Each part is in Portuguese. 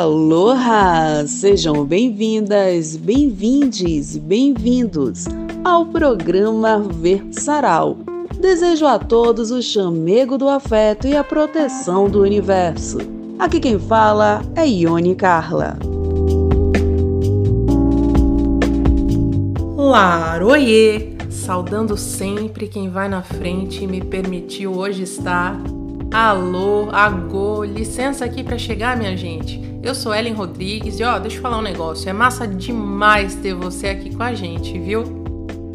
Aloha! Sejam bem-vindas, bem-vindes, bem-vindos ao programa Versaral. Desejo a todos o chamego do afeto e a proteção do universo. Aqui quem fala é Ione Carla. Laroie! Saudando sempre quem vai na frente e me permitiu hoje estar Alô, agô, licença aqui para chegar, minha gente. Eu sou Ellen Rodrigues e ó, deixa eu falar um negócio. É massa demais ter você aqui com a gente, viu?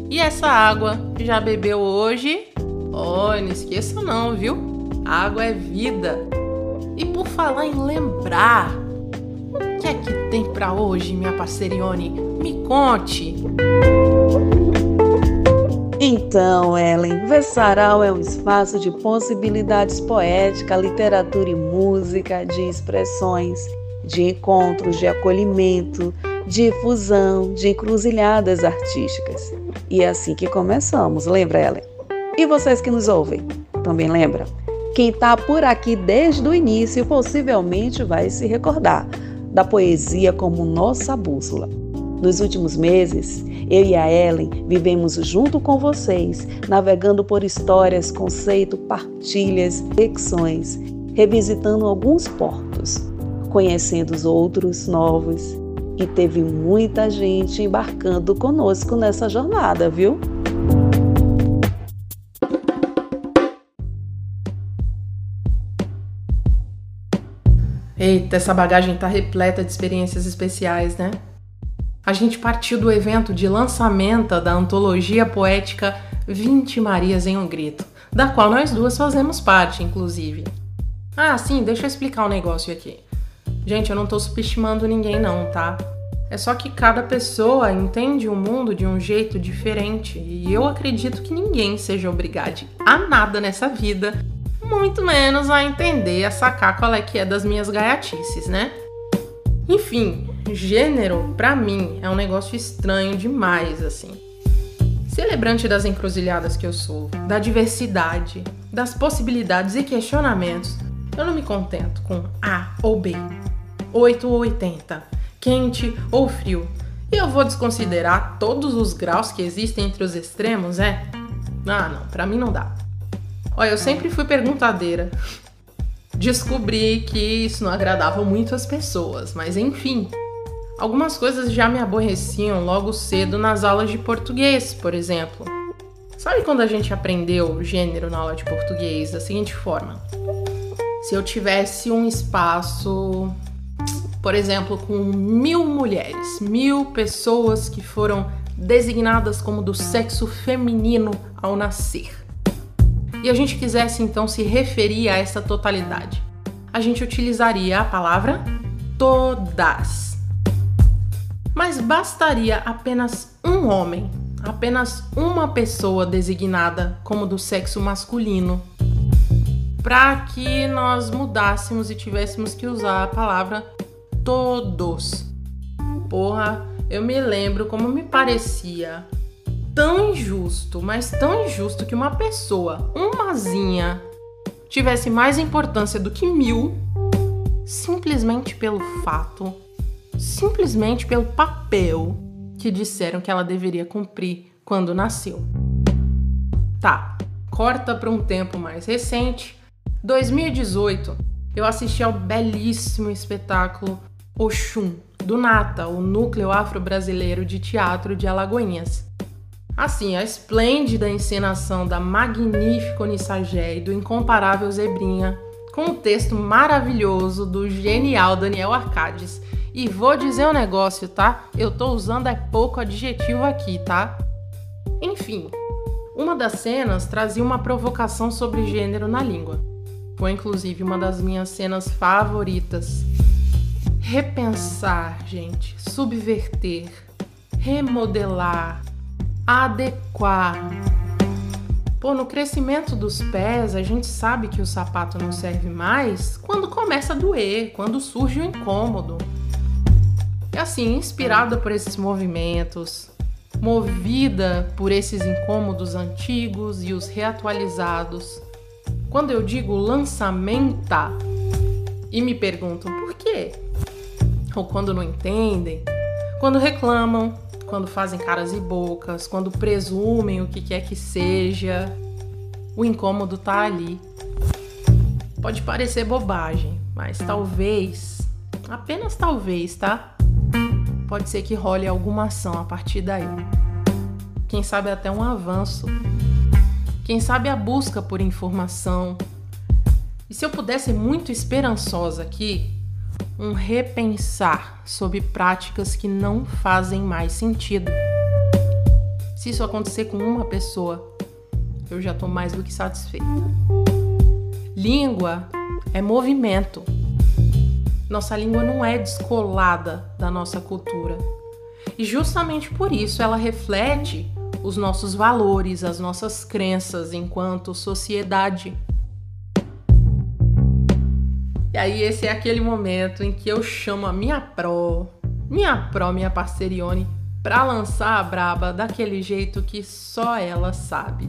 E essa água já bebeu hoje? Oh, não esqueça não, viu? Água é vida. E por falar em lembrar, o que é que tem para hoje, minha parceirione? Me conte. Então, Ellen, Vessaral é um espaço de possibilidades poética, literatura e música, de expressões, de encontros, de acolhimento, de fusão, de encruzilhadas artísticas. E é assim que começamos, lembra, Ellen? E vocês que nos ouvem, também lembram? Quem está por aqui desde o início possivelmente vai se recordar da poesia como nossa bússola. Nos últimos meses, eu e a Ellen vivemos junto com vocês, navegando por histórias, conceitos, partilhas, reflexões, revisitando alguns portos, conhecendo os outros novos. E teve muita gente embarcando conosco nessa jornada, viu? Eita, essa bagagem tá repleta de experiências especiais, né? a gente partiu do evento de lançamento da antologia poética 20 Marias em um Grito, da qual nós duas fazemos parte, inclusive. Ah, sim, deixa eu explicar um negócio aqui. Gente, eu não tô subestimando ninguém, não, tá? É só que cada pessoa entende o mundo de um jeito diferente e eu acredito que ninguém seja obrigado a nada nessa vida, muito menos a entender, a sacar qual é que é das minhas gaiatices, né? Enfim, gênero, para mim, é um negócio estranho demais, assim. Celebrante das encruzilhadas que eu sou, da diversidade, das possibilidades e questionamentos, eu não me contento com A ou B, 8 ou 80, quente ou frio. E eu vou desconsiderar todos os graus que existem entre os extremos, é? Ah, não, pra mim não dá. Olha, eu sempre fui perguntadeira. Descobri que isso não agradava muito as pessoas, mas enfim, Algumas coisas já me aborreciam logo cedo nas aulas de português, por exemplo. Sabe quando a gente aprendeu gênero na aula de português da seguinte forma? Se eu tivesse um espaço, por exemplo, com mil mulheres, mil pessoas que foram designadas como do sexo feminino ao nascer, e a gente quisesse então se referir a essa totalidade, a gente utilizaria a palavra todas. Mas bastaria apenas um homem, apenas uma pessoa designada como do sexo masculino, para que nós mudássemos e tivéssemos que usar a palavra todos. Porra, eu me lembro como me parecia tão injusto, mas tão injusto que uma pessoa, umazinha, tivesse mais importância do que mil, simplesmente pelo fato simplesmente pelo papel que disseram que ela deveria cumprir quando nasceu. Tá, corta para um tempo mais recente. 2018, eu assisti ao belíssimo espetáculo Oxum, do Nata, o núcleo afro-brasileiro de teatro de Alagoinhas. Assim, a esplêndida encenação da magnífica Onissagé e do incomparável Zebrinha, com o texto maravilhoso do genial Daniel Arcades, e vou dizer um negócio, tá? Eu tô usando é pouco adjetivo aqui, tá? Enfim, uma das cenas trazia uma provocação sobre gênero na língua. Foi inclusive uma das minhas cenas favoritas. Repensar, gente, subverter, remodelar, adequar. Pô, no crescimento dos pés, a gente sabe que o sapato não serve mais quando começa a doer, quando surge o incômodo. E assim, inspirada por esses movimentos, movida por esses incômodos antigos e os reatualizados, quando eu digo lançamenta e me perguntam por quê? Ou quando não entendem, quando reclamam, quando fazem caras e bocas, quando presumem o que quer que seja. O incômodo tá ali. Pode parecer bobagem, mas talvez, apenas talvez, tá? Pode ser que role alguma ação a partir daí. Quem sabe até um avanço. Quem sabe a busca por informação. E se eu pudesse ser muito esperançosa aqui, um repensar sobre práticas que não fazem mais sentido. Se isso acontecer com uma pessoa, eu já estou mais do que satisfeita. Língua é movimento. Nossa língua não é descolada da nossa cultura. E justamente por isso ela reflete os nossos valores, as nossas crenças enquanto sociedade. E aí esse é aquele momento em que eu chamo a minha pro, minha pro, minha parcerione, para lançar a braba daquele jeito que só ela sabe.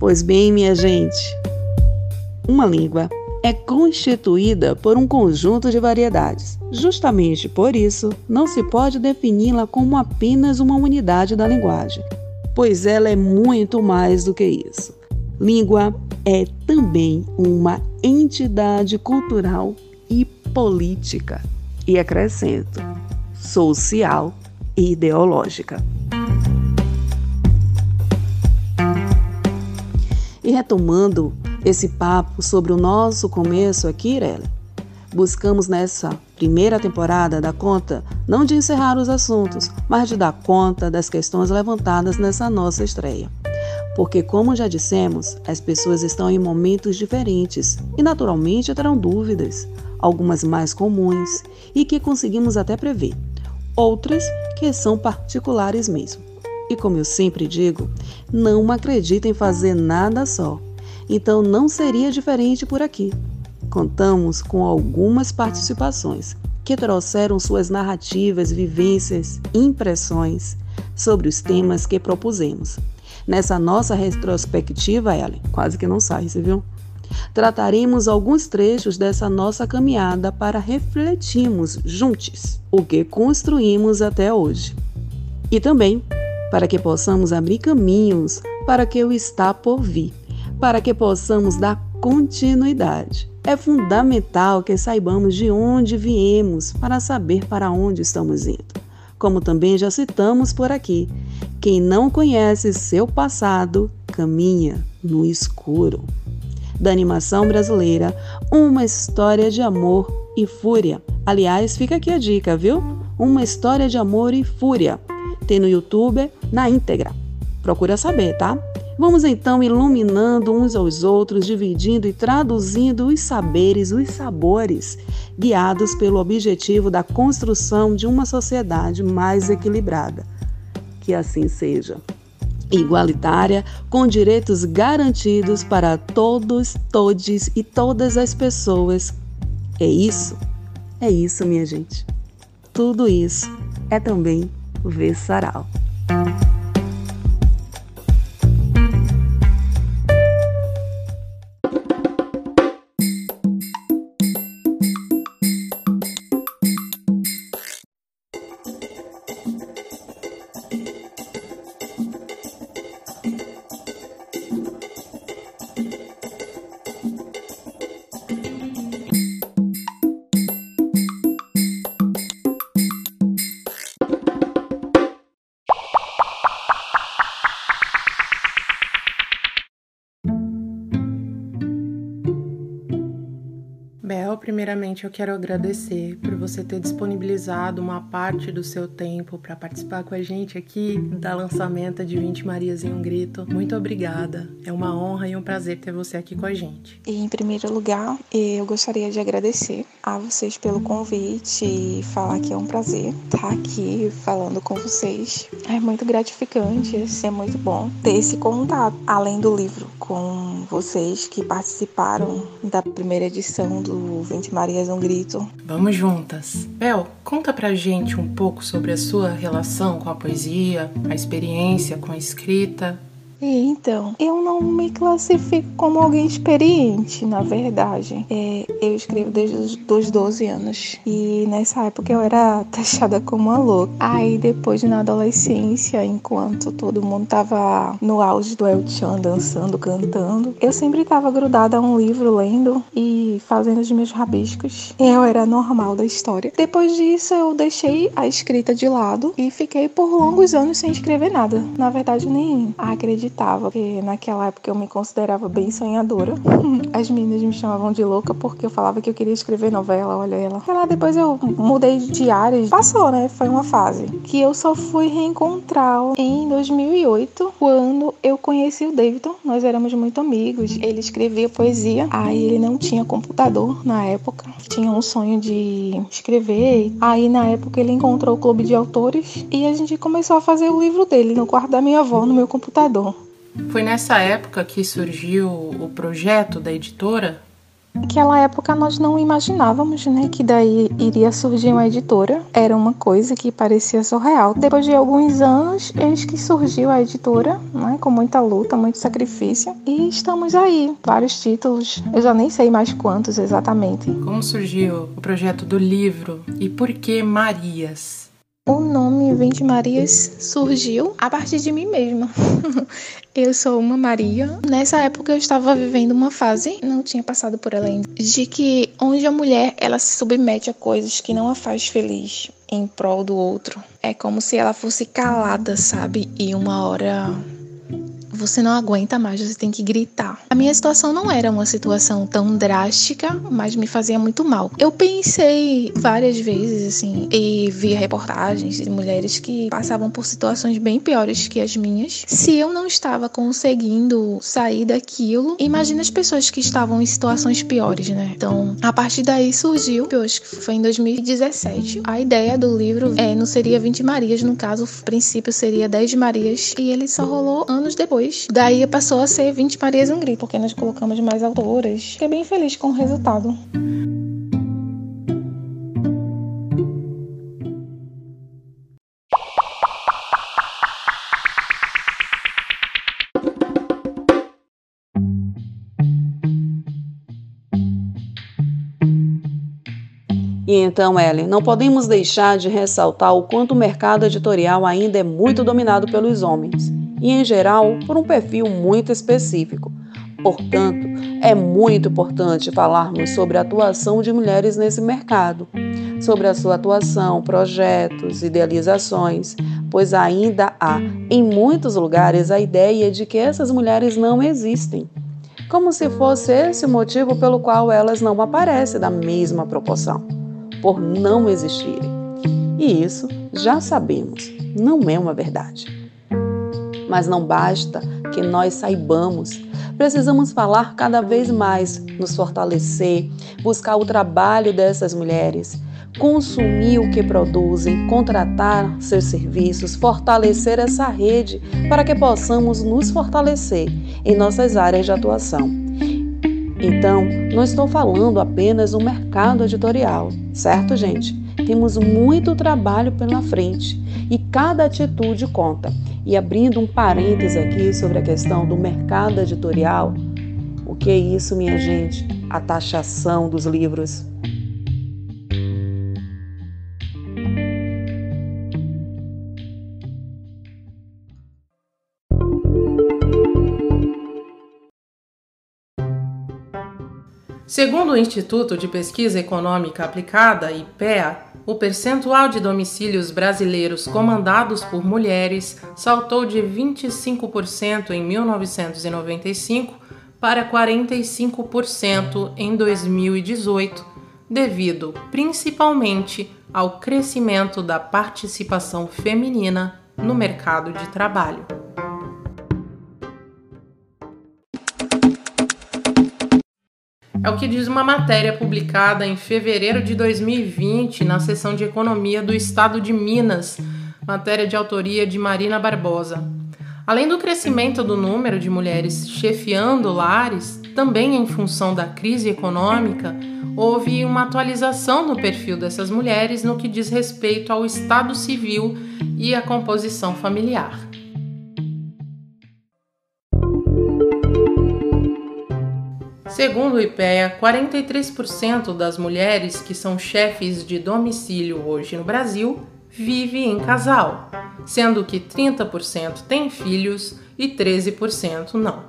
Pois bem, minha gente, uma língua é constituída por um conjunto de variedades. Justamente por isso, não se pode defini-la como apenas uma unidade da linguagem pois ela é muito mais do que isso. Língua é também uma entidade cultural e política, e acrescento, social e ideológica. E retomando esse papo sobre o nosso começo aqui, Irela, Buscamos nessa primeira temporada dar conta não de encerrar os assuntos, mas de dar conta das questões levantadas nessa nossa estreia. Porque, como já dissemos, as pessoas estão em momentos diferentes e, naturalmente, terão dúvidas, algumas mais comuns e que conseguimos até prever, outras que são particulares mesmo. E como eu sempre digo, não acredito em fazer nada só, então não seria diferente por aqui. Contamos com algumas participações que trouxeram suas narrativas, vivências, impressões sobre os temas que propusemos. Nessa nossa retrospectiva, Ellen, quase que não sai, você viu? Trataremos alguns trechos dessa nossa caminhada para refletirmos juntos o que construímos até hoje. E também para que possamos abrir caminhos para que o está por vir, para que possamos dar continuidade. É fundamental que saibamos de onde viemos para saber para onde estamos indo. Como também já citamos por aqui, quem não conhece seu passado caminha no escuro. Da animação brasileira, uma história de amor e fúria. Aliás, fica aqui a dica, viu? Uma história de amor e fúria. Tem no YouTube na íntegra. Procura saber, tá? Vamos então iluminando uns aos outros, dividindo e traduzindo os saberes, os sabores, guiados pelo objetivo da construção de uma sociedade mais equilibrada. Que assim seja. Igualitária, com direitos garantidos para todos, todes e todas as pessoas. É isso? É isso, minha gente. Tudo isso é também ver sarau. Primeiramente eu quero agradecer por você ter disponibilizado uma parte do seu tempo para participar com a gente aqui da lançamento de 20 Marias em um Grito. Muito obrigada. É uma honra e um prazer ter você aqui com a gente. E em primeiro lugar, eu gostaria de agradecer a vocês pelo convite e falar que é um prazer estar aqui falando com vocês. É muito gratificante, assim, é muito bom ter esse contato, além do livro, com vocês que participaram da primeira edição do 20 Marias um Grito. Vamos juntas. Bel, conta pra gente um pouco sobre a sua relação com a poesia, a experiência com a escrita. Então, eu não me classifico como alguém experiente, na verdade. É, eu escrevo desde os 12 anos. E nessa época eu era taxada como uma louca. Aí depois, na adolescência, enquanto todo mundo tava no auge do El Chan, dançando, cantando, eu sempre tava grudada a um livro, lendo e fazendo os meus rabiscos. Eu era normal da história. Depois disso, eu deixei a escrita de lado e fiquei por longos anos sem escrever nada. Na verdade, nem acredito acreditava, porque naquela época eu me considerava bem sonhadora. As meninas me chamavam de louca porque eu falava que eu queria escrever novela, olha ela. E lá depois eu mudei de áreas, passou, né? Foi uma fase que eu só fui reencontrá-lo em 2008, quando eu conheci o Davidson. Nós éramos muito amigos. Ele escrevia poesia, aí ele não tinha computador na época, tinha um sonho de escrever. Aí na época ele encontrou o clube de autores e a gente começou a fazer o livro dele no quarto da minha avó, no meu computador. Foi nessa época que surgiu o projeto da editora? Naquela época nós não imaginávamos, né, que daí iria surgir uma editora. Era uma coisa que parecia surreal. Depois de alguns anos, eis que surgiu a editora, né, com muita luta, muito sacrifício, e estamos aí, vários títulos. Eu já nem sei mais quantos exatamente. Como surgiu o projeto do livro e por que Marias? O nome Vinte Marias surgiu a partir de mim mesma. eu sou uma Maria. Nessa época eu estava vivendo uma fase, não tinha passado por ela ainda, de que onde a mulher ela se submete a coisas que não a faz feliz em prol do outro. É como se ela fosse calada, sabe? E uma hora você não aguenta mais, você tem que gritar. A minha situação não era uma situação tão drástica, mas me fazia muito mal. Eu pensei várias vezes, assim, e via reportagens de mulheres que passavam por situações bem piores que as minhas. Se eu não estava conseguindo sair daquilo, imagina as pessoas que estavam em situações piores, né? Então, a partir daí surgiu, eu acho que foi em 2017, a ideia do livro é, não seria 20 Marias, no caso, o princípio seria 10 Marias, e ele só rolou anos depois daí passou a ser 20 Marias um grito, porque nós colocamos mais autoras. Fiquei bem feliz com o resultado. E então, Ellen, não podemos deixar de ressaltar o quanto o mercado editorial ainda é muito dominado pelos homens e, em geral, por um perfil muito específico. Portanto, é muito importante falarmos sobre a atuação de mulheres nesse mercado, sobre a sua atuação, projetos, idealizações, pois ainda há, em muitos lugares, a ideia de que essas mulheres não existem, como se fosse esse o motivo pelo qual elas não aparecem da mesma proporção, por não existirem. E isso já sabemos, não é uma verdade. Mas não basta que nós saibamos. Precisamos falar cada vez mais, nos fortalecer, buscar o trabalho dessas mulheres, consumir o que produzem, contratar seus serviços, fortalecer essa rede para que possamos nos fortalecer em nossas áreas de atuação. Então, não estou falando apenas do mercado editorial, certo, gente? Temos muito trabalho pela frente e cada atitude conta. E abrindo um parêntese aqui sobre a questão do mercado editorial, o que é isso, minha gente? A taxação dos livros. Segundo o Instituto de Pesquisa Econômica Aplicada, IPEA, o percentual de domicílios brasileiros comandados por mulheres saltou de 25% em 1995 para 45% em 2018, devido principalmente ao crescimento da participação feminina no mercado de trabalho. É o que diz uma matéria publicada em fevereiro de 2020 na seção de Economia do Estado de Minas, matéria de autoria de Marina Barbosa. Além do crescimento do número de mulheres chefiando lares, também em função da crise econômica, houve uma atualização no perfil dessas mulheres no que diz respeito ao estado civil e à composição familiar. Segundo o IPEA, 43% das mulheres que são chefes de domicílio hoje no Brasil vivem em casal, sendo que 30% têm filhos e 13% não.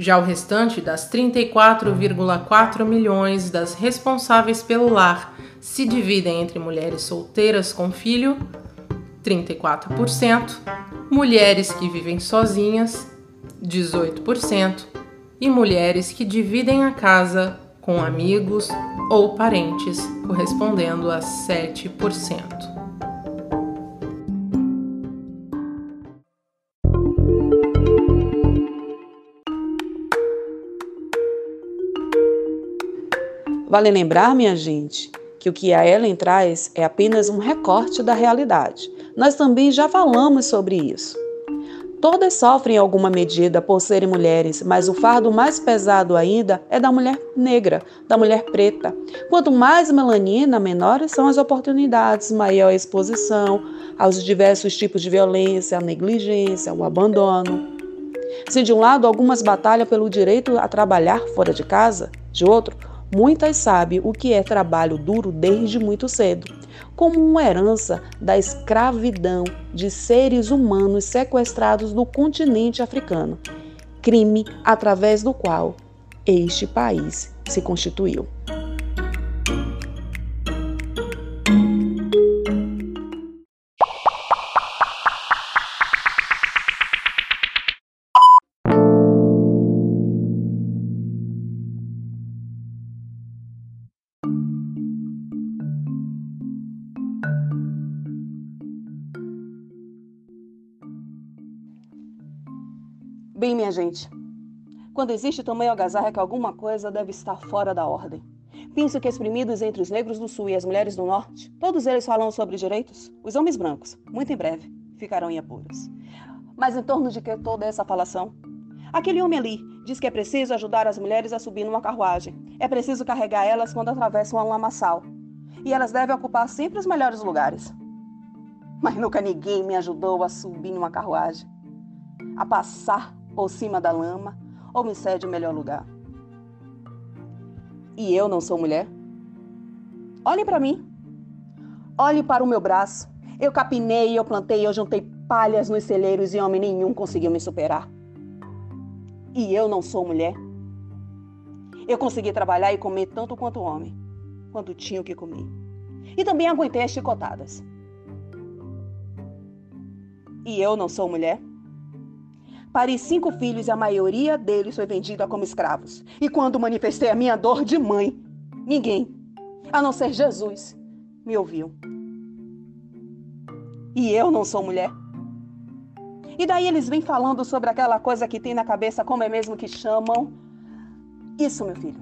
Já o restante das 34,4 milhões das responsáveis pelo lar se dividem entre mulheres solteiras com filho, 34%, mulheres que vivem sozinhas, 18%, e mulheres que dividem a casa com amigos ou parentes, correspondendo a 7%. Vale lembrar, minha gente, que o que a Ellen traz é apenas um recorte da realidade. Nós também já falamos sobre isso. Todas sofrem em alguma medida por serem mulheres, mas o fardo mais pesado ainda é da mulher negra, da mulher preta. Quanto mais melanina, menores são as oportunidades, maior a exposição aos diversos tipos de violência, a negligência, o abandono. Se de um lado algumas batalham pelo direito a trabalhar fora de casa, de outro, muitas sabem o que é trabalho duro desde muito cedo como uma herança da escravidão de seres humanos sequestrados do continente africano, crime através do qual este país se constituiu. Bem, minha gente, quando existe tamanho algazarra é que alguma coisa deve estar fora da ordem. Penso que exprimidos entre os negros do sul e as mulheres do norte, todos eles falam sobre direitos. Os homens brancos, muito em breve, ficarão em apuros. Mas em torno de que toda essa falação? Aquele homem ali diz que é preciso ajudar as mulheres a subir numa carruagem. É preciso carregar elas quando atravessam um lamaçal. E elas devem ocupar sempre os melhores lugares. Mas nunca ninguém me ajudou a subir numa carruagem. A passar por cima da lama ou me cede o melhor lugar? E eu não sou mulher? Olhem para mim. Olhe para o meu braço. Eu capinei, eu plantei, eu juntei palhas nos celeiros e homem nenhum conseguiu me superar. E eu não sou mulher? Eu consegui trabalhar e comer tanto quanto homem, quanto tinha o que comer. E também aguentei as chicotadas. E eu não sou mulher? Pari cinco filhos e a maioria deles foi vendida como escravos. E quando manifestei a minha dor de mãe, ninguém, a não ser Jesus, me ouviu. E eu não sou mulher. E daí eles vêm falando sobre aquela coisa que tem na cabeça, como é mesmo que chamam? Isso, meu filho.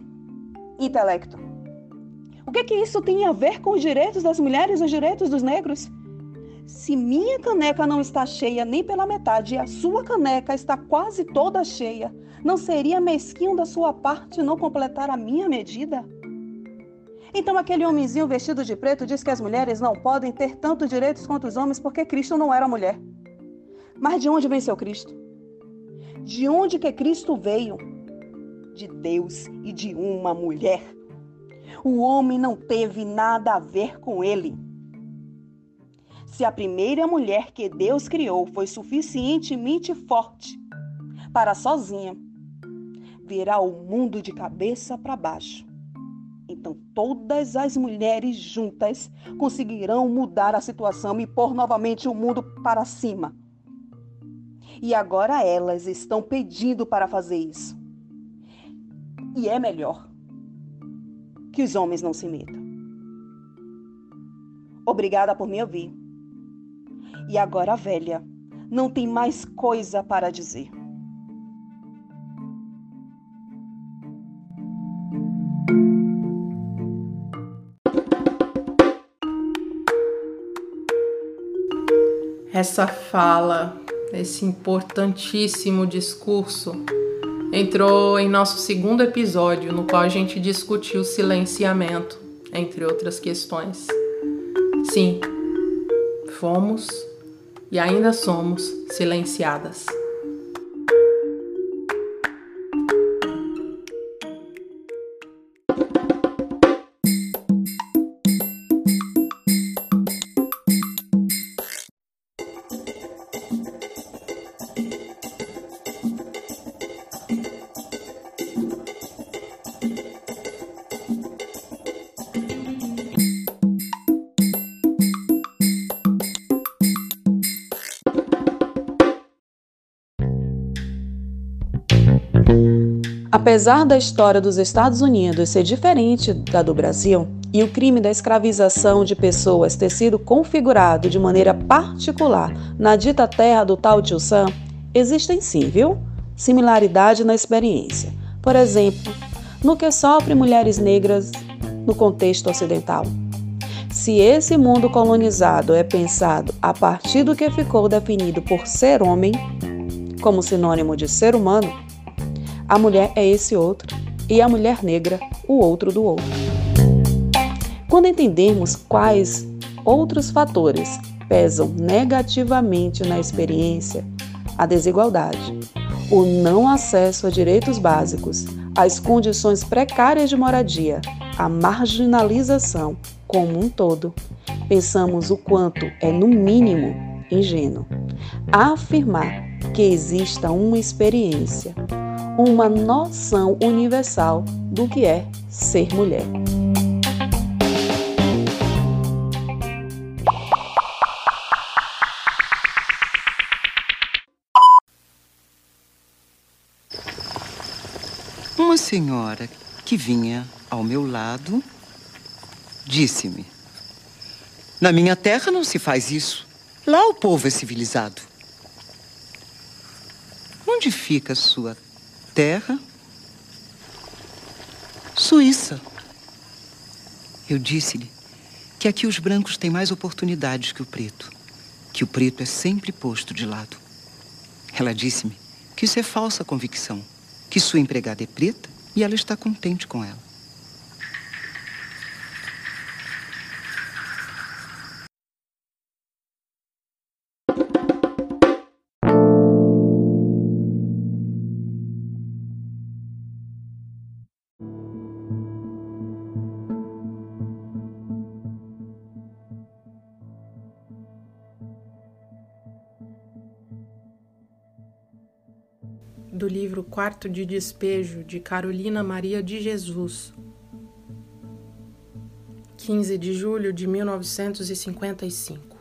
Intelecto. O que que isso tem a ver com os direitos das mulheres e os direitos dos negros? Se minha caneca não está cheia nem pela metade e a sua caneca está quase toda cheia, não seria mesquinho da sua parte não completar a minha medida? Então aquele homenzinho vestido de preto diz que as mulheres não podem ter tantos direitos quanto os homens porque Cristo não era mulher. Mas de onde venceu Cristo? De onde que Cristo veio? De Deus e de uma mulher. O homem não teve nada a ver com ele. Se a primeira mulher que Deus criou foi suficientemente forte para sozinha virar o mundo de cabeça para baixo, então todas as mulheres juntas conseguirão mudar a situação e pôr novamente o mundo para cima. E agora elas estão pedindo para fazer isso. E é melhor que os homens não se metam. Obrigada por me ouvir e agora velha, não tem mais coisa para dizer. Essa fala, esse importantíssimo discurso, entrou em nosso segundo episódio, no qual a gente discutiu silenciamento, entre outras questões. Sim, fomos e ainda somos silenciadas. Apesar da história dos Estados Unidos ser diferente da do Brasil e o crime da escravização de pessoas ter sido configurado de maneira particular na dita terra do tal Tio Sam, existem sim, viu? Similaridade na experiência. Por exemplo, no que sofrem mulheres negras no contexto ocidental. Se esse mundo colonizado é pensado a partir do que ficou definido por ser homem, como sinônimo de ser humano, a mulher é esse outro e a mulher negra o outro do outro. Quando entendemos quais outros fatores pesam negativamente na experiência, a desigualdade, o não acesso a direitos básicos, as condições precárias de moradia, a marginalização como um todo, pensamos o quanto é, no mínimo, ingênuo afirmar que exista uma experiência, uma noção universal do que é ser mulher. Uma senhora que vinha ao meu lado disse-me: Na minha terra não se faz isso. Lá o povo é civilizado. Onde fica a sua terra? Suíça. Eu disse-lhe que aqui os brancos têm mais oportunidades que o preto, que o preto é sempre posto de lado. Ela disse-me que isso é falsa convicção, que sua empregada é preta e ela está contente com ela. Do livro Quarto de Despejo de Carolina Maria de Jesus, 15 de julho de 1955.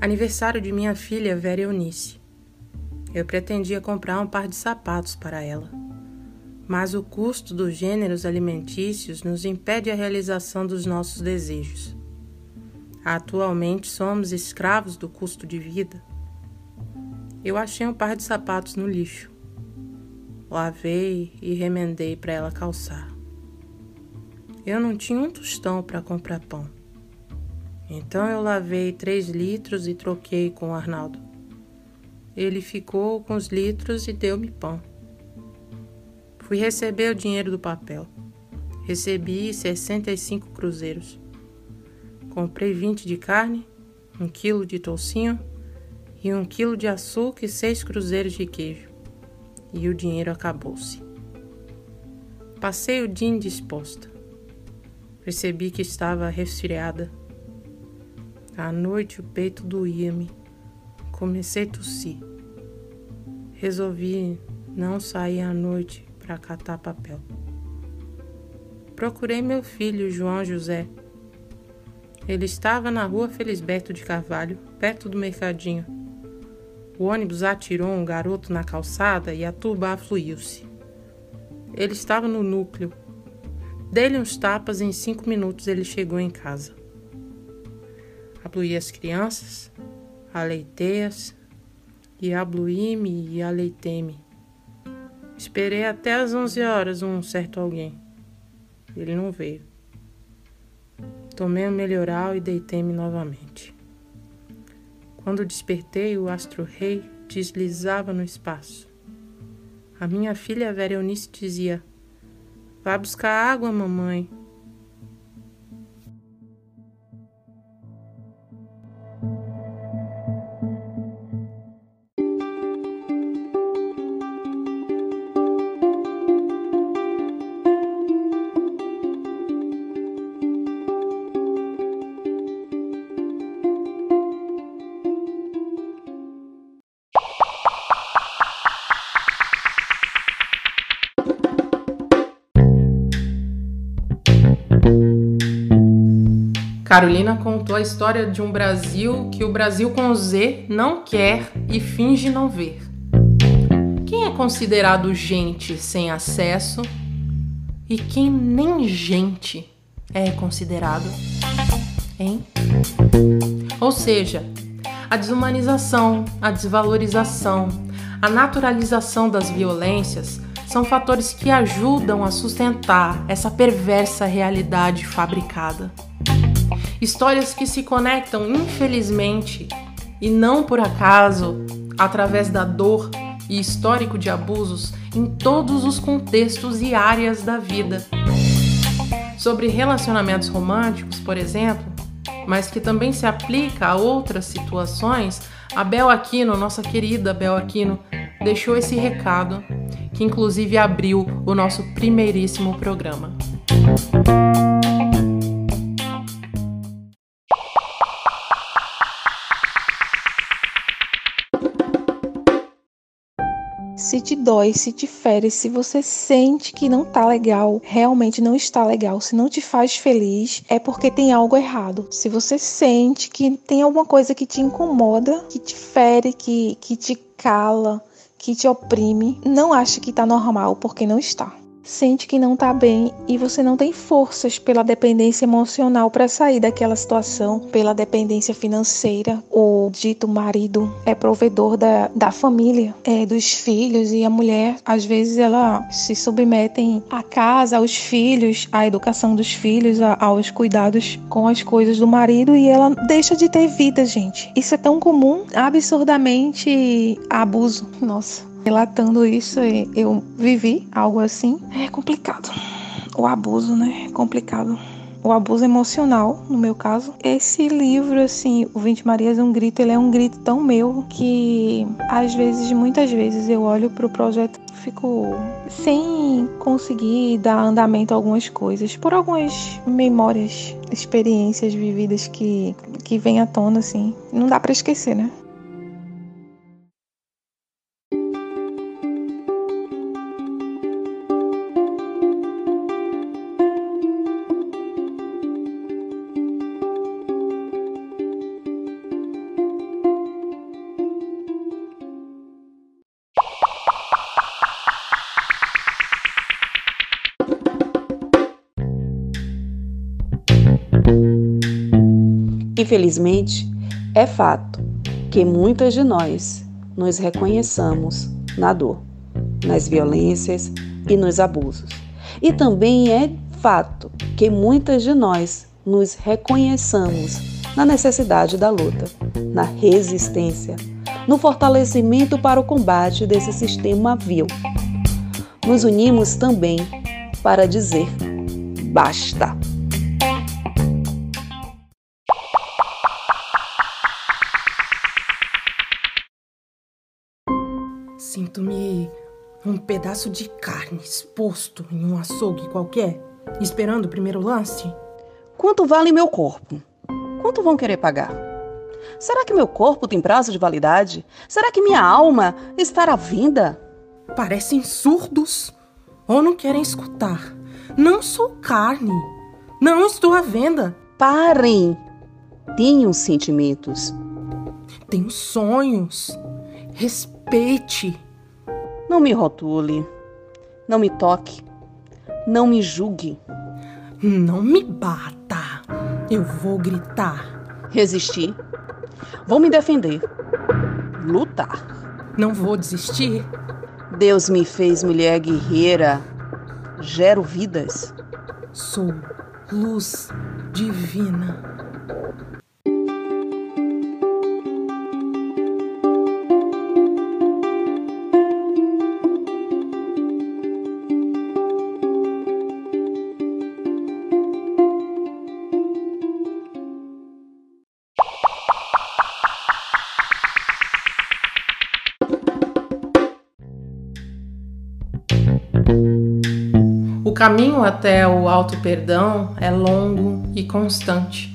Aniversário de minha filha Vera Eunice. Eu pretendia comprar um par de sapatos para ela, mas o custo dos gêneros alimentícios nos impede a realização dos nossos desejos. Atualmente somos escravos do custo de vida eu achei um par de sapatos no lixo. Lavei e remendei para ela calçar. Eu não tinha um tostão para comprar pão. Então eu lavei três litros e troquei com o Arnaldo. Ele ficou com os litros e deu-me pão. Fui receber o dinheiro do papel. Recebi 65 cruzeiros. Comprei 20 de carne, um quilo de toucinho e um quilo de açúcar e seis cruzeiros de queijo. E o dinheiro acabou-se. Passei o dia indisposta. Percebi que estava resfriada. À noite o peito doía-me. Comecei a tossir. Resolvi não sair à noite para catar papel. Procurei meu filho, João José. Ele estava na rua Felisberto de Carvalho, perto do mercadinho. O ônibus atirou um garoto na calçada e a turba afluiu-se. Ele estava no núcleo. Dei-lhe uns tapas e em cinco minutos ele chegou em casa. Abluí as crianças, aleitei-as, e abluí-me e aleitei-me. Esperei até às onze horas um certo alguém. Ele não veio. Tomei o melhoral e deitei-me novamente. Quando despertei, o astro-rei deslizava no espaço. A minha filha Vera Eunice dizia: Vá buscar água, mamãe. Carolina contou a história de um Brasil que o Brasil com Z não quer e finge não ver. Quem é considerado gente sem acesso e quem nem gente é considerado? Hein? Ou seja, a desumanização, a desvalorização, a naturalização das violências são fatores que ajudam a sustentar essa perversa realidade fabricada. Histórias que se conectam, infelizmente, e não por acaso, através da dor e histórico de abusos em todos os contextos e áreas da vida. Sobre relacionamentos românticos, por exemplo, mas que também se aplica a outras situações, a Bel Aquino, nossa querida Bel Aquino, deixou esse recado, que inclusive abriu o nosso primeiríssimo programa. Se te dói, se te fere, se você sente que não tá legal, realmente não está legal, se não te faz feliz, é porque tem algo errado. Se você sente que tem alguma coisa que te incomoda, que te fere, que, que te cala, que te oprime, não ache que está normal, porque não está. Sente que não está bem e você não tem forças pela dependência emocional para sair daquela situação, pela dependência financeira. O dito marido é provedor da, da família, é, dos filhos, e a mulher, às vezes, ela se submetem à casa, aos filhos, à educação dos filhos, a, aos cuidados com as coisas do marido e ela deixa de ter vida, gente. Isso é tão comum, absurdamente abuso. Nossa. Relatando isso, eu vivi algo assim. É complicado. O abuso, né? É complicado. O abuso emocional, no meu caso. Esse livro, assim, O 20 Marias é um grito, ele é um grito tão meu que às vezes, muitas vezes, eu olho pro projeto fico sem conseguir dar andamento a algumas coisas, por algumas memórias, experiências vividas que, que vêm à tona, assim. Não dá para esquecer, né? Infelizmente, é fato que muitas de nós nos reconheçamos na dor, nas violências e nos abusos. E também é fato que muitas de nós nos reconheçamos na necessidade da luta, na resistência, no fortalecimento para o combate desse sistema vil. Nos unimos também para dizer basta. Pedaço de carne exposto em um açougue qualquer, esperando o primeiro lance. Quanto vale meu corpo? Quanto vão querer pagar? Será que meu corpo tem prazo de validade? Será que minha alma estará à vinda? Parecem surdos ou não querem escutar. Não sou carne. Não estou à venda. Parem! Tenham sentimentos. Tenho sonhos. Respeite. Não me rotule. Não me toque. Não me julgue. Não me bata. Eu vou gritar. Resistir. Vou me defender. Lutar. Não vou desistir. Deus me fez mulher guerreira. Gero vidas. Sou luz divina. Caminho até o alto perdão é longo e constante,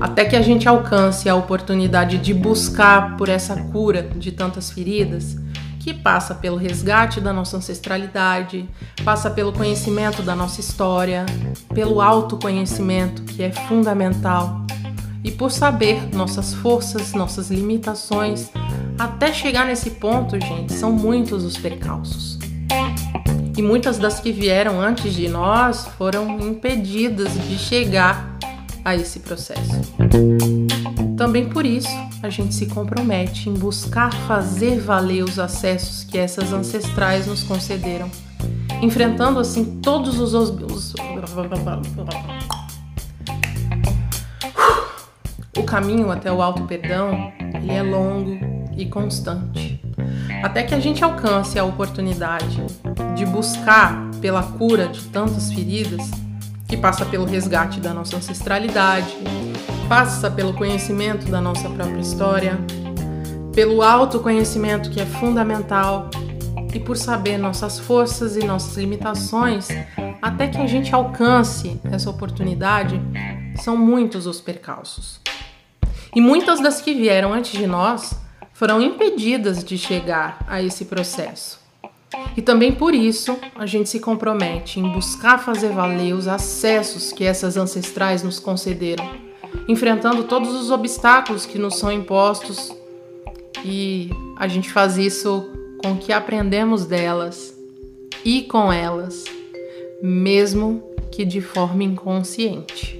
até que a gente alcance a oportunidade de buscar por essa cura de tantas feridas, que passa pelo resgate da nossa ancestralidade, passa pelo conhecimento da nossa história, pelo autoconhecimento, que é fundamental, e por saber nossas forças, nossas limitações, Até chegar nesse ponto, gente, são muitos os percalços. E muitas das que vieram antes de nós foram impedidas de chegar a esse processo. Também por isso, a gente se compromete em buscar fazer valer os acessos que essas ancestrais nos concederam, enfrentando assim todos os, os o caminho até o alto perdão, ele é longo e constante. Até que a gente alcance a oportunidade de buscar pela cura de tantas feridas, que passa pelo resgate da nossa ancestralidade, passa pelo conhecimento da nossa própria história, pelo autoconhecimento que é fundamental e por saber nossas forças e nossas limitações, até que a gente alcance essa oportunidade, são muitos os percalços. E muitas das que vieram antes de nós foram impedidas de chegar a esse processo. E também por isso a gente se compromete em buscar fazer valer os acessos que essas ancestrais nos concederam, enfrentando todos os obstáculos que nos são impostos. E a gente faz isso com o que aprendemos delas e com elas, mesmo que de forma inconsciente.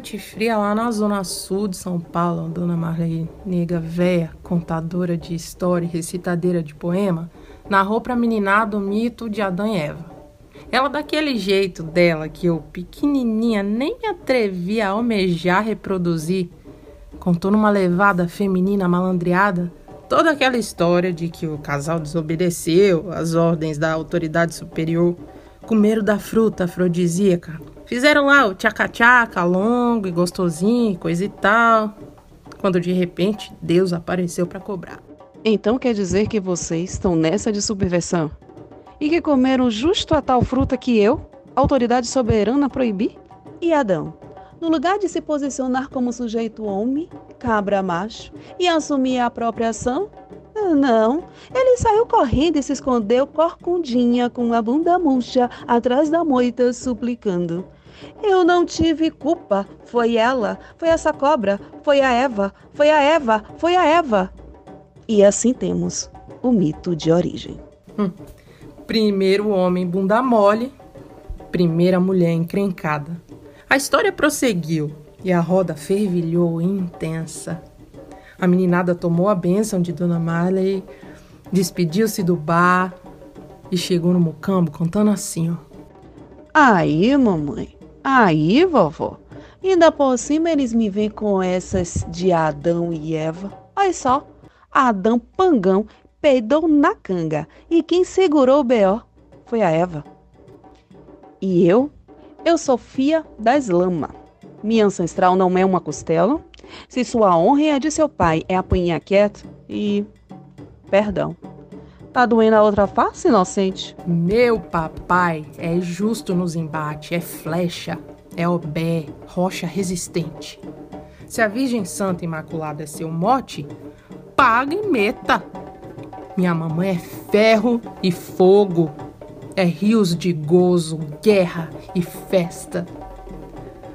Noite fria lá na zona sul de São Paulo, Dona Marlene Nega Véia, contadora de história e recitadeira de poema, narrou pra meninada o mito de Adão e Eva. Ela, daquele jeito dela que eu, pequenininha, nem me atrevi a almejar reproduzir, contou numa levada feminina malandreada toda aquela história de que o casal desobedeceu às ordens da autoridade superior, comeram da fruta afrodisíaca Fizeram lá o tchaca-tchaca longo e gostosinho, coisa e tal. Quando de repente Deus apareceu para cobrar. Então quer dizer que vocês estão nessa de subversão? E que comeram justo a tal fruta que eu, autoridade soberana, proibi? E Adão, no lugar de se posicionar como sujeito homem, cabra macho, e assumir a própria ação, não, ele saiu correndo e se escondeu corcundinha com a bunda murcha atrás da moita, suplicando. Eu não tive culpa. Foi ela, foi essa cobra, foi a Eva, foi a Eva, foi a Eva. E assim temos o mito de origem. Hum. Primeiro homem bunda mole, primeira mulher encrencada. A história prosseguiu e a roda fervilhou intensa. A meninada tomou a bênção de Dona Marley, despediu-se do bar e chegou no mocambo contando assim, ó. Aí, mamãe, Aí, vovó, ainda por cima eles me vêm com essas de Adão e Eva. Olha só, Adão Pangão peidou na canga e quem segurou o B.O. foi a Eva. E eu? Eu sou filha das lama. Minha ancestral não é uma costela. Se sua honra é de seu pai é apanhar quieto e. Perdão. Tá doendo a outra face, inocente? Meu papai é justo nos embates, é flecha, é obé, rocha resistente. Se a Virgem Santa Imaculada é seu mote, paga e meta. Minha mamãe é ferro e fogo, é rios de gozo, guerra e festa.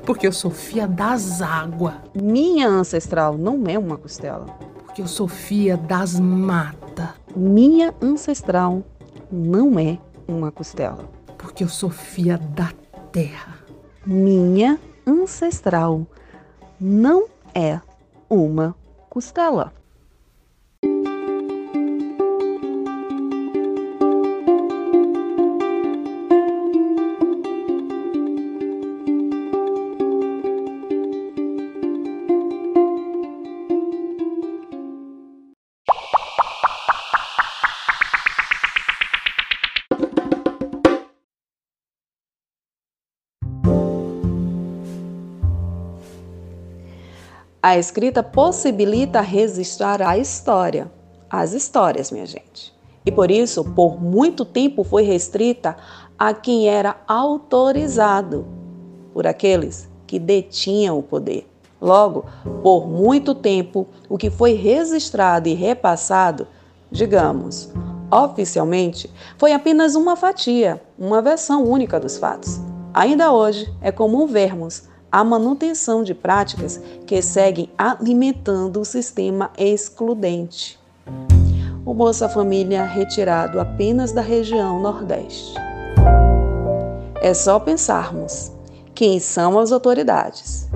Porque eu sou filha das águas. Minha ancestral não é uma costela. Porque eu sou filha das matas minha ancestral não é uma costela. Porque eu sou filha da terra. Minha ancestral não é uma costela. A escrita possibilita registrar a história, as histórias, minha gente. E por isso, por muito tempo foi restrita a quem era autorizado, por aqueles que detinham o poder. Logo, por muito tempo, o que foi registrado e repassado, digamos, oficialmente, foi apenas uma fatia, uma versão única dos fatos. Ainda hoje é comum vermos a manutenção de práticas que seguem alimentando o sistema excludente. O Bolsa Família retirado apenas da região Nordeste. É só pensarmos quem são as autoridades,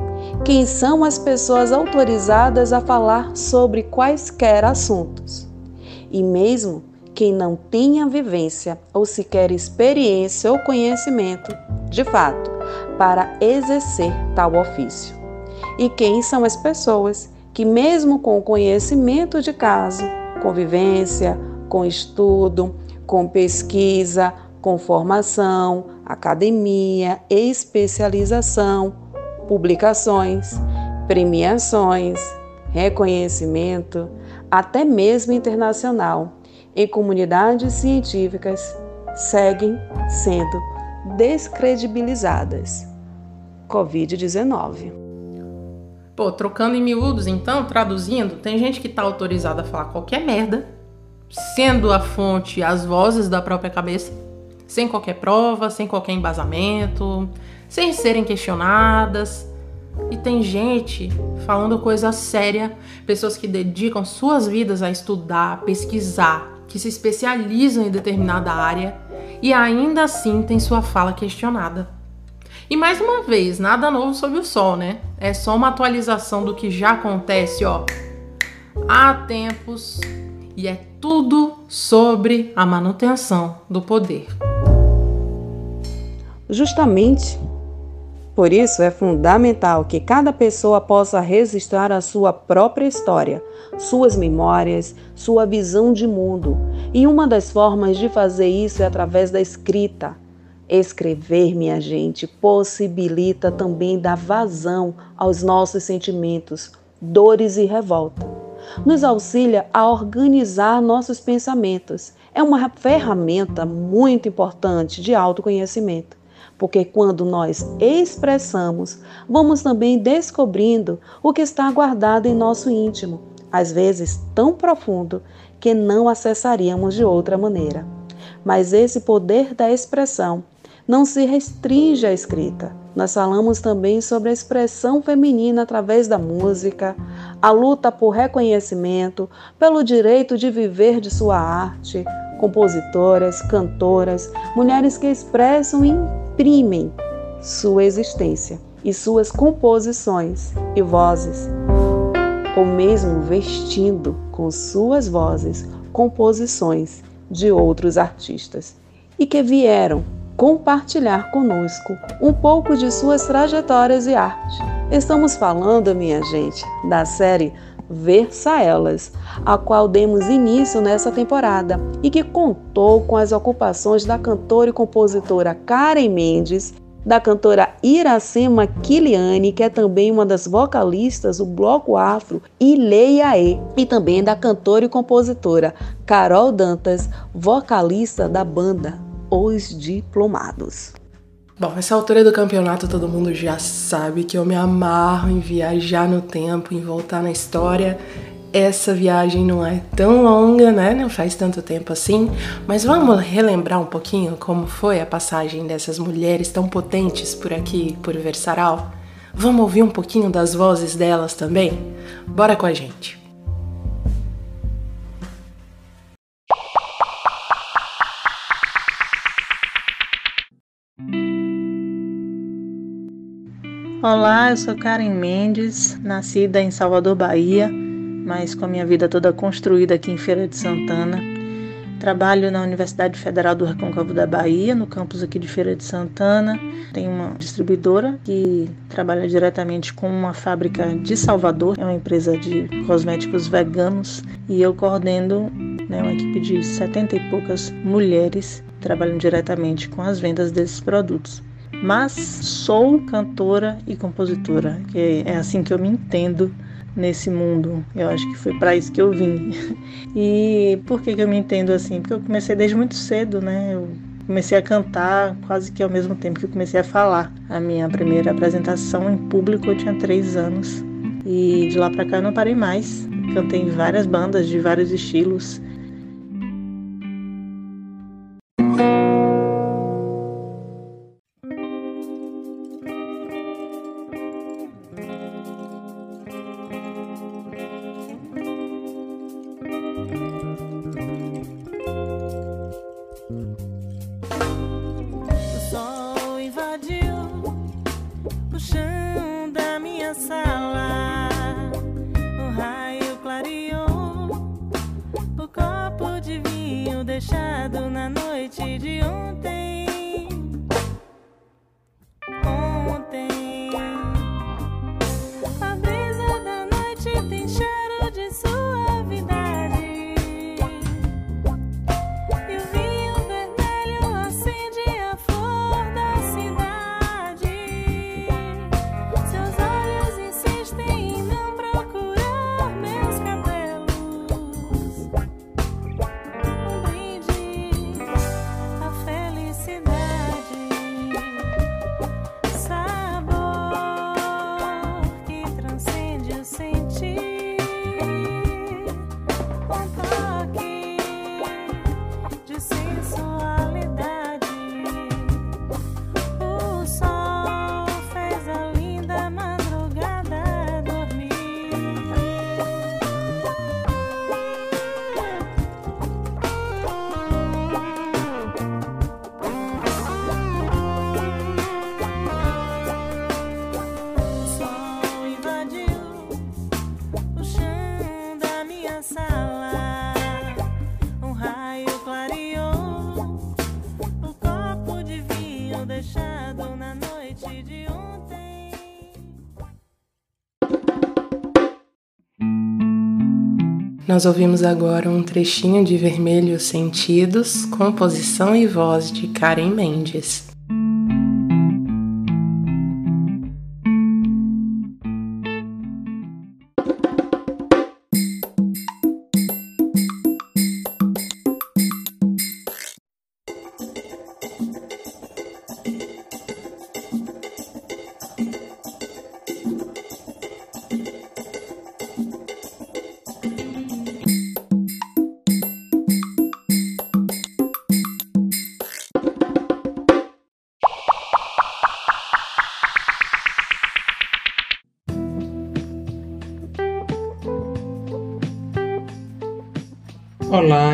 quem são as pessoas autorizadas a falar sobre quaisquer assuntos. E mesmo quem não tenha vivência ou sequer experiência ou conhecimento, de fato, para exercer tal ofício. E quem são as pessoas que, mesmo com o conhecimento de caso, convivência, com estudo, com pesquisa, com formação, academia, especialização, publicações, premiações, reconhecimento, até mesmo internacional, em comunidades científicas seguem sendo descredibilizadas. Covid-19. Pô, trocando em miúdos, então, traduzindo, tem gente que está autorizada a falar qualquer merda, sendo a fonte as vozes da própria cabeça, sem qualquer prova, sem qualquer embasamento, sem serem questionadas. E tem gente falando coisa séria, pessoas que dedicam suas vidas a estudar, pesquisar, que se especializam em determinada área e ainda assim tem sua fala questionada. E mais uma vez, nada novo sob o sol, né? É só uma atualização do que já acontece, ó, há tempos e é tudo sobre a manutenção do poder. Justamente por isso, é fundamental que cada pessoa possa registrar a sua própria história, suas memórias, sua visão de mundo. E uma das formas de fazer isso é através da escrita. Escrever, minha gente, possibilita também dar vazão aos nossos sentimentos, dores e revolta. Nos auxilia a organizar nossos pensamentos. É uma ferramenta muito importante de autoconhecimento porque quando nós expressamos, vamos também descobrindo o que está guardado em nosso íntimo, às vezes tão profundo que não acessaríamos de outra maneira. Mas esse poder da expressão não se restringe à escrita. Nós falamos também sobre a expressão feminina através da música, a luta por reconhecimento, pelo direito de viver de sua arte, compositoras, cantoras, mulheres que expressam e exprimem sua existência e suas composições e vozes, ou mesmo vestindo com suas vozes composições de outros artistas e que vieram compartilhar conosco um pouco de suas trajetórias e arte. Estamos falando, minha gente, da série Versa Elas, a qual demos início nessa temporada e que contou com as ocupações da cantora e compositora Karen Mendes, da cantora Iracema Kiliane, que é também uma das vocalistas do Bloco Afro, e Leiaê, e também da cantora e compositora Carol Dantas, vocalista da banda Os Diplomados. Bom, essa altura do campeonato todo mundo já sabe que eu me amarro em viajar no tempo, em voltar na história. Essa viagem não é tão longa, né? Não faz tanto tempo assim, mas vamos relembrar um pouquinho como foi a passagem dessas mulheres tão potentes por aqui, por Versaral? Vamos ouvir um pouquinho das vozes delas também? Bora com a gente! Olá, eu sou Karen Mendes, nascida em Salvador, Bahia, mas com a minha vida toda construída aqui em Feira de Santana. Trabalho na Universidade Federal do Recôncavo da Bahia, no campus aqui de Feira de Santana. Tenho uma distribuidora que trabalha diretamente com uma fábrica de Salvador, é uma empresa de cosméticos veganos, e eu coordeno né, uma equipe de 70 e poucas mulheres trabalhando diretamente com as vendas desses produtos mas sou cantora e compositora, que é assim que eu me entendo nesse mundo. Eu acho que foi para isso que eu vim. E por que, que eu me entendo assim? Porque eu comecei desde muito cedo, né? Eu comecei a cantar quase que ao mesmo tempo que eu comecei a falar. A minha primeira apresentação em público eu tinha três anos. E de lá para cá eu não parei mais. Cantei em várias bandas de vários estilos. Nós ouvimos agora um trechinho de Vermelhos Sentidos, composição e voz de Karen Mendes.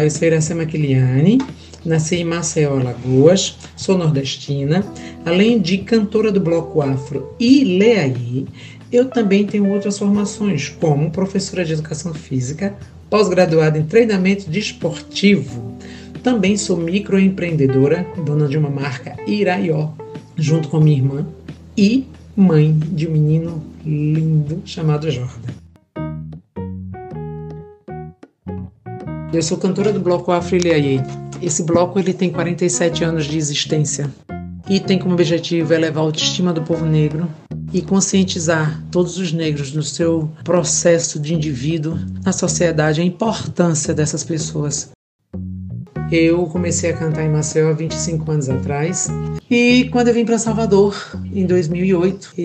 Eu sou Iracema Kiliani, nasci em Maceió, Alagoas, sou nordestina. Além de cantora do Bloco Afro e Leaí, eu também tenho outras formações, como professora de educação física, pós-graduada em treinamento desportivo. Também sou microempreendedora, dona de uma marca Iraió, junto com minha irmã, e mãe de um menino lindo chamado Jordan. Eu sou cantora do bloco Afro Ilhaí. Esse bloco ele tem 47 anos de existência e tem como objetivo elevar a autoestima do povo negro e conscientizar todos os negros no seu processo de indivíduo na sociedade, a importância dessas pessoas. Eu comecei a cantar em Maceió há 25 anos atrás e quando eu vim para Salvador em 2008,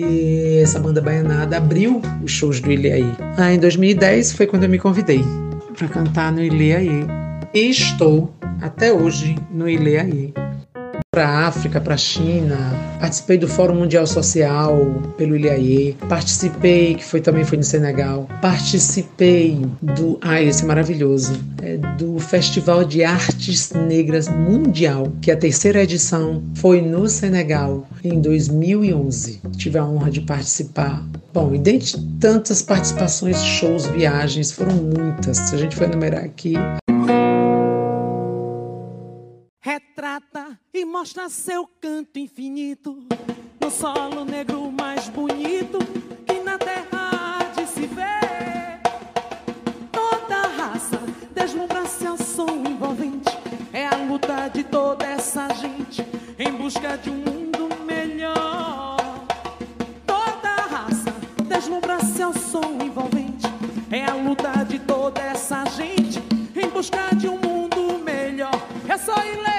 essa banda baianada abriu os shows do Ilhaí. Ah, em 2010 foi quando eu me convidei para cantar no Ileaê. E estou até hoje no Ileaê. Para a África, para a China, participei do Fórum Mundial Social pelo Ilhaê, participei, que foi também foi no Senegal, participei do, ai, esse é maravilhoso, é, do Festival de Artes Negras Mundial, que a terceira edição foi no Senegal em 2011. Tive a honra de participar Bom, e dentre tantas participações, shows, viagens, foram muitas. Se a gente for enumerar aqui. E mostra seu canto infinito no solo negro mais bonito que na terra há de se ver. Toda raça deslumbra seu som envolvente. É a luta de toda essa gente em busca de um mundo melhor deslumbra seu som envolvente É a luta de toda essa gente em busca de um mundo melhor. É só ir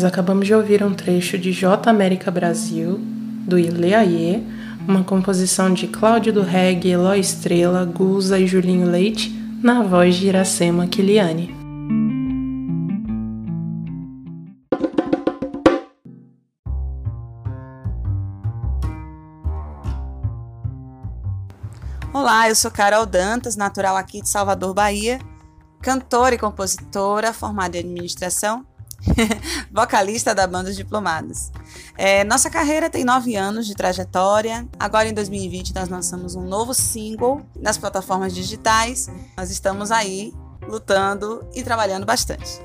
Nós acabamos de ouvir um trecho de J América Brasil, do Ileaie, uma composição de Cláudio do Reggae, Eloy Estrela, Guza e Julinho Leite, na voz de Iracema Kiliani. Olá, eu sou Carol Dantas, natural aqui de Salvador, Bahia, cantora e compositora, formada em administração, vocalista da banda Os Diplomados. É, nossa carreira tem nove anos de trajetória. Agora, em 2020, nós lançamos um novo single nas plataformas digitais. Nós estamos aí lutando e trabalhando bastante.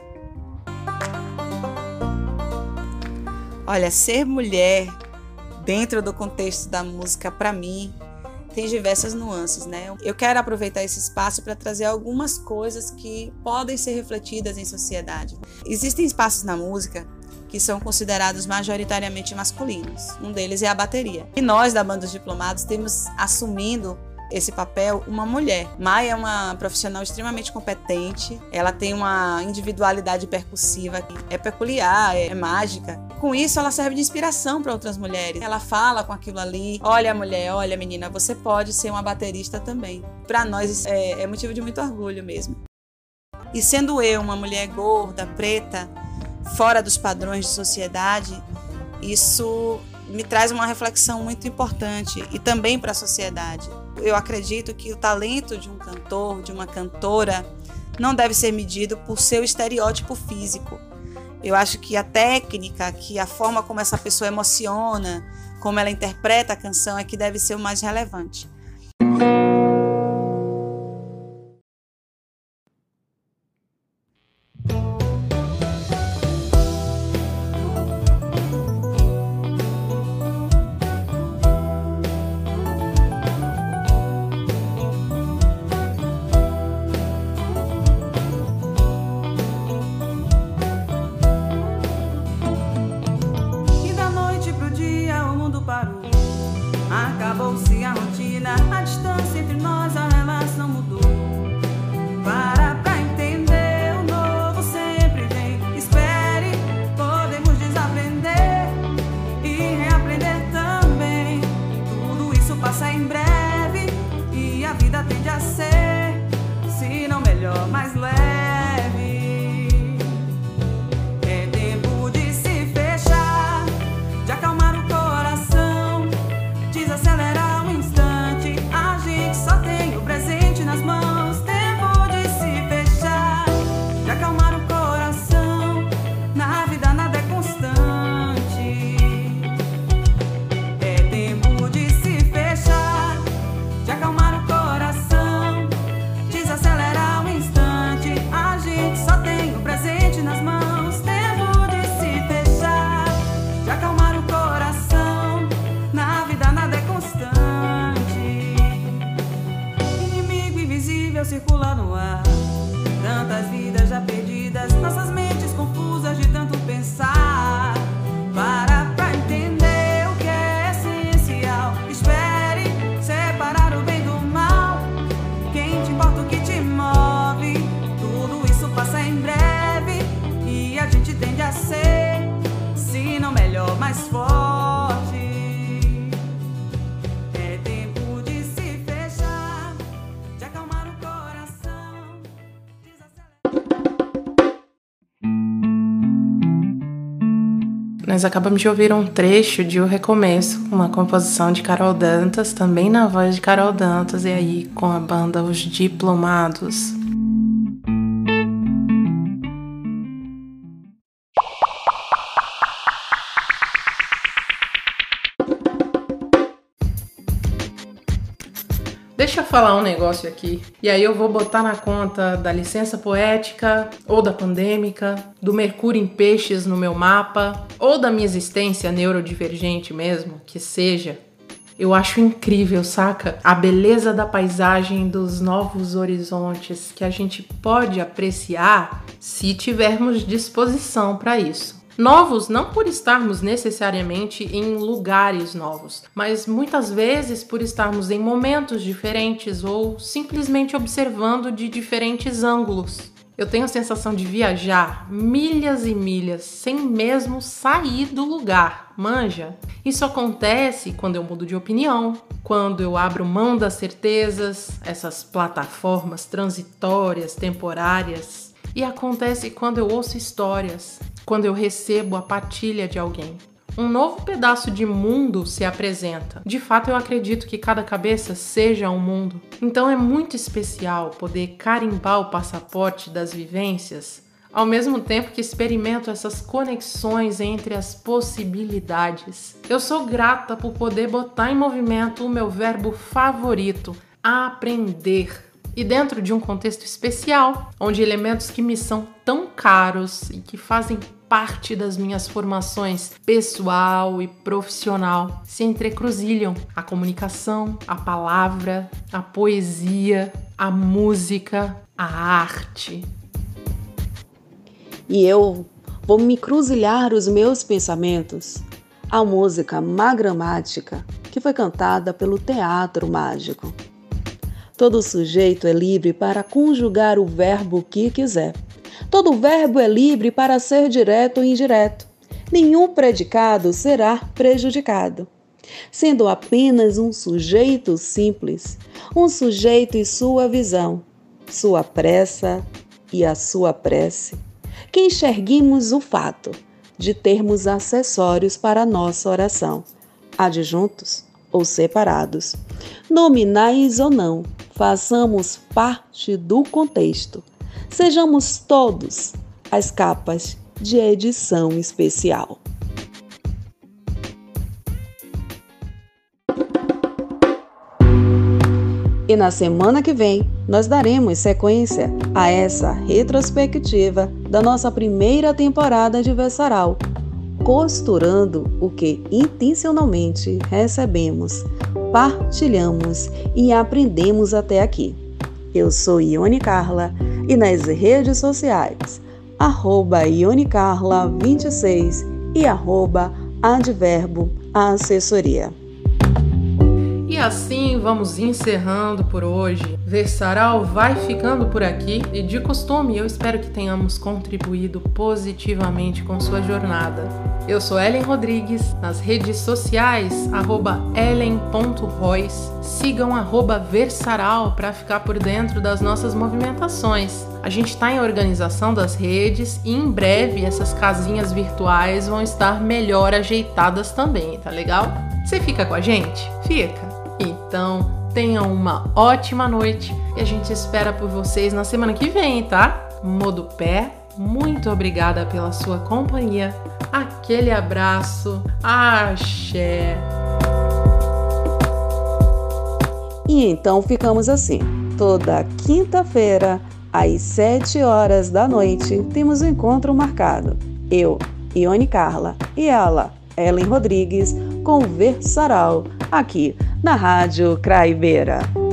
Olha, ser mulher dentro do contexto da música, para mim, tem diversas nuances, né? Eu quero aproveitar esse espaço para trazer algumas coisas que podem ser refletidas em sociedade. Existem espaços na música que são considerados majoritariamente masculinos. Um deles é a bateria. E nós da banda dos diplomados temos assumindo esse papel uma mulher. Maia é uma profissional extremamente competente, ela tem uma individualidade percussiva que é peculiar, é, mágica. Com isso, ela serve de inspiração para outras mulheres. Ela fala com aquilo ali: olha, mulher, olha, menina, você pode ser uma baterista também. Para nós, é, é motivo de muito orgulho mesmo. E sendo eu uma mulher gorda, preta, fora dos padrões de sociedade, isso me traz uma reflexão muito importante e também para a sociedade. Eu acredito que o talento de um cantor, de uma cantora, não deve ser medido por seu estereótipo físico. Eu acho que a técnica, que a forma como essa pessoa emociona, como ela interpreta a canção é que deve ser o mais relevante. Nós acabamos de ouvir um trecho de O Recomeço, uma composição de Carol Dantas, também na voz de Carol Dantas, e aí com a banda Os Diplomados. Falar um negócio aqui. E aí eu vou botar na conta da licença poética, ou da pandêmica, do Mercúrio em peixes no meu mapa, ou da minha existência neurodivergente mesmo, que seja. Eu acho incrível, saca? A beleza da paisagem dos novos horizontes que a gente pode apreciar se tivermos disposição para isso. Novos não por estarmos necessariamente em lugares novos, mas muitas vezes por estarmos em momentos diferentes ou simplesmente observando de diferentes ângulos. Eu tenho a sensação de viajar milhas e milhas sem mesmo sair do lugar, manja? Isso acontece quando eu mudo de opinião, quando eu abro mão das certezas, essas plataformas transitórias, temporárias, e acontece quando eu ouço histórias, quando eu recebo a partilha de alguém. Um novo pedaço de mundo se apresenta. De fato, eu acredito que cada cabeça seja um mundo. Então é muito especial poder carimbar o passaporte das vivências, ao mesmo tempo que experimento essas conexões entre as possibilidades. Eu sou grata por poder botar em movimento o meu verbo favorito, aprender e dentro de um contexto especial, onde elementos que me são tão caros e que fazem parte das minhas formações pessoal e profissional se entrecruzilham a comunicação, a palavra, a poesia, a música, a arte. E eu vou me cruzilhar os meus pensamentos à música magramática que foi cantada pelo Teatro Mágico. Todo sujeito é livre para conjugar o verbo que quiser. Todo verbo é livre para ser direto ou indireto. Nenhum predicado será prejudicado. Sendo apenas um sujeito simples, um sujeito e sua visão, sua pressa e a sua prece, que enxerguimos o fato de termos acessórios para nossa oração, adjuntos ou separados, nominais ou não, façamos parte do contexto. Sejamos todos as capas de edição especial. E na semana que vem, nós daremos sequência a essa retrospectiva da nossa primeira temporada de Versaral, costurando o que intencionalmente recebemos, partilhamos e aprendemos até aqui. Eu sou Ione Carla e nas redes sociais, arroba ionecarla26 e arroba adverbo assessoria. Assim vamos encerrando por hoje. Versaral vai ficando por aqui e de costume eu espero que tenhamos contribuído positivamente com sua jornada. Eu sou Ellen Rodrigues, nas redes sociais, arroba. Sigam arroba Versaral para ficar por dentro das nossas movimentações. A gente está em organização das redes e em breve essas casinhas virtuais vão estar melhor ajeitadas também, tá legal? Você fica com a gente? Fica! Então, tenham uma ótima noite e a gente espera por vocês na semana que vem, tá? Modo pé, muito obrigada pela sua companhia. Aquele abraço. Axé. E então ficamos assim. Toda quinta-feira, às 7 horas da noite, temos um encontro marcado. Eu, Ione Carla, e ela, Ellen Rodrigues, conversarão aqui na Rádio Craibeira.